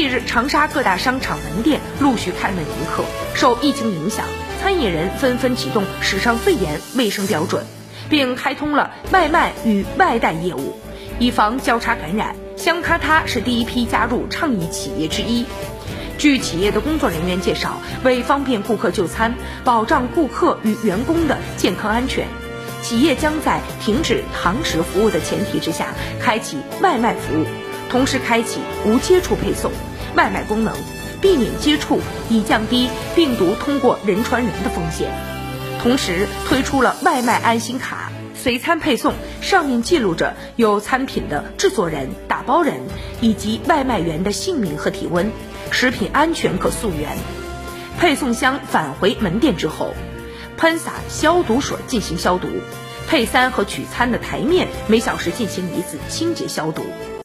近日，长沙各大商场门店陆续开门迎客。受疫情影响，餐饮人纷纷启动史上最严卫生标准，并开通了外卖与外带业务，以防交叉感染。香咔咔是第一批加入倡议企业之一。据企业的工作人员介绍，为方便顾客就餐，保障顾客与员工的健康安全，企业将在停止堂食服务的前提之下，开启外卖服务。同时开启无接触配送、外卖功能，避免接触，以降低病毒通过人传人的风险。同时推出了外卖安心卡，随餐配送上面记录着有餐品的制作人、打包人以及外卖员的姓名和体温，食品安全可溯源。配送箱返回门店之后，喷洒消毒水进行消毒。配餐和取餐的台面每小时进行一次清洁消毒。